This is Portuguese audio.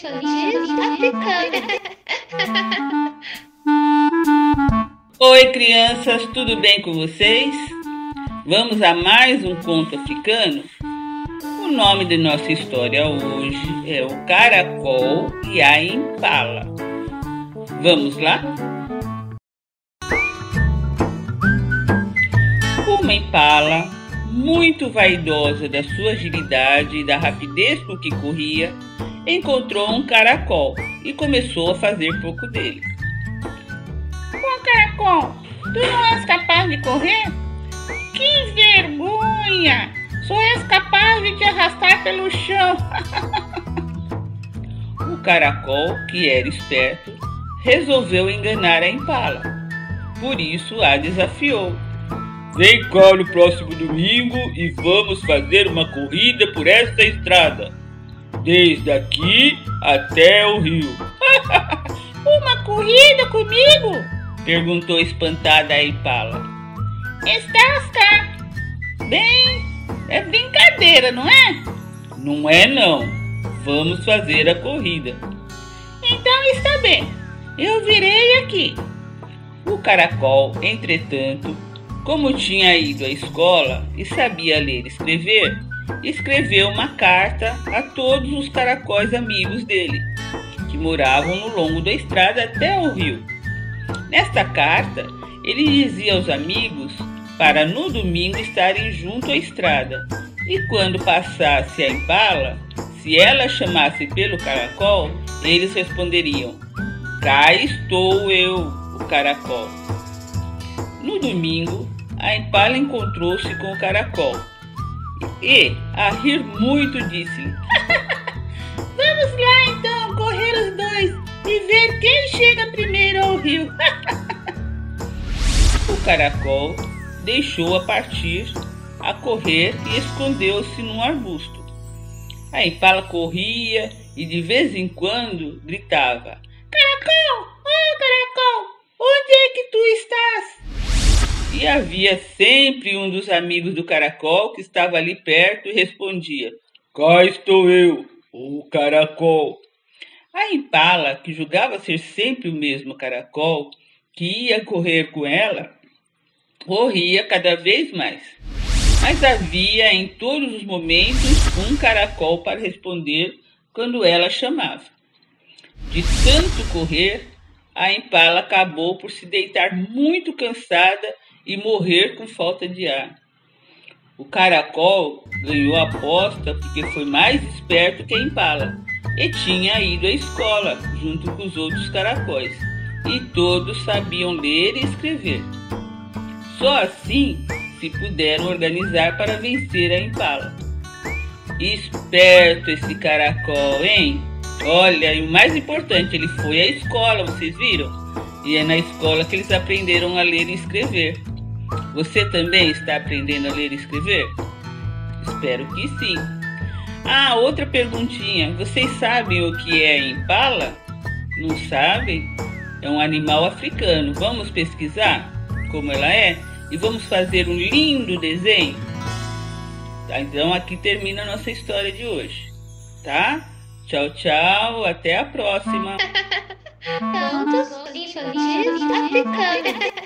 Oi, crianças, tudo bem com vocês? Vamos a mais um conto africano? O nome de nossa história hoje é O Caracol e a Impala. Vamos lá? Uma impala muito vaidosa da sua agilidade e da rapidez com que corria, encontrou um caracol e começou a fazer pouco dele. Ô caracol, tu não és capaz de correr? Que vergonha! Só és capaz de te arrastar pelo chão. o caracol, que era esperto, resolveu enganar a impala. Por isso a desafiou Vem cá no próximo domingo e vamos fazer uma corrida por esta estrada, desde aqui até o rio. uma corrida comigo? perguntou espantada a Impala. Estás cá. Bem, é brincadeira, não é? Não é não. Vamos fazer a corrida. Então está bem. Eu virei aqui. O caracol, entretanto, como tinha ido à escola e sabia ler e escrever, escreveu uma carta a todos os caracóis amigos dele, que moravam no longo da estrada até o rio. Nesta carta, ele dizia aos amigos para no domingo estarem junto à estrada e quando passasse a impala, se ela chamasse pelo caracol, eles responderiam: Cá estou eu, o caracol. No domingo, a impala encontrou-se com o caracol e, a rir muito, disse-lhe: Vamos lá então correr os dois e ver quem chega primeiro ao rio. o caracol deixou-a partir a correr e escondeu-se num arbusto. A impala corria e de vez em quando gritava: Caracol! Oh, caracol! E havia sempre um dos amigos do caracol que estava ali perto e respondia: Cá estou eu, o caracol. A impala, que julgava ser sempre o mesmo caracol, que ia correr com ela, corria cada vez mais. Mas havia em todos os momentos um caracol para responder quando ela chamava. De tanto correr, a impala acabou por se deitar muito cansada e morrer com falta de ar. O caracol ganhou a aposta porque foi mais esperto que a impala e tinha ido à escola junto com os outros caracóis e todos sabiam ler e escrever. Só assim se puderam organizar para vencer a impala. Esperto esse caracol, hein? Olha, e o mais importante, ele foi à escola, vocês viram? E é na escola que eles aprenderam a ler e escrever. Você também está aprendendo a ler e escrever? Espero que sim. Ah, outra perguntinha. Vocês sabem o que é impala? Não sabem? É um animal africano. Vamos pesquisar como ela é e vamos fazer um lindo desenho? Tá, então aqui termina a nossa história de hoje. Tá? Tchau, tchau. Até a próxima. Contos infantis africanos.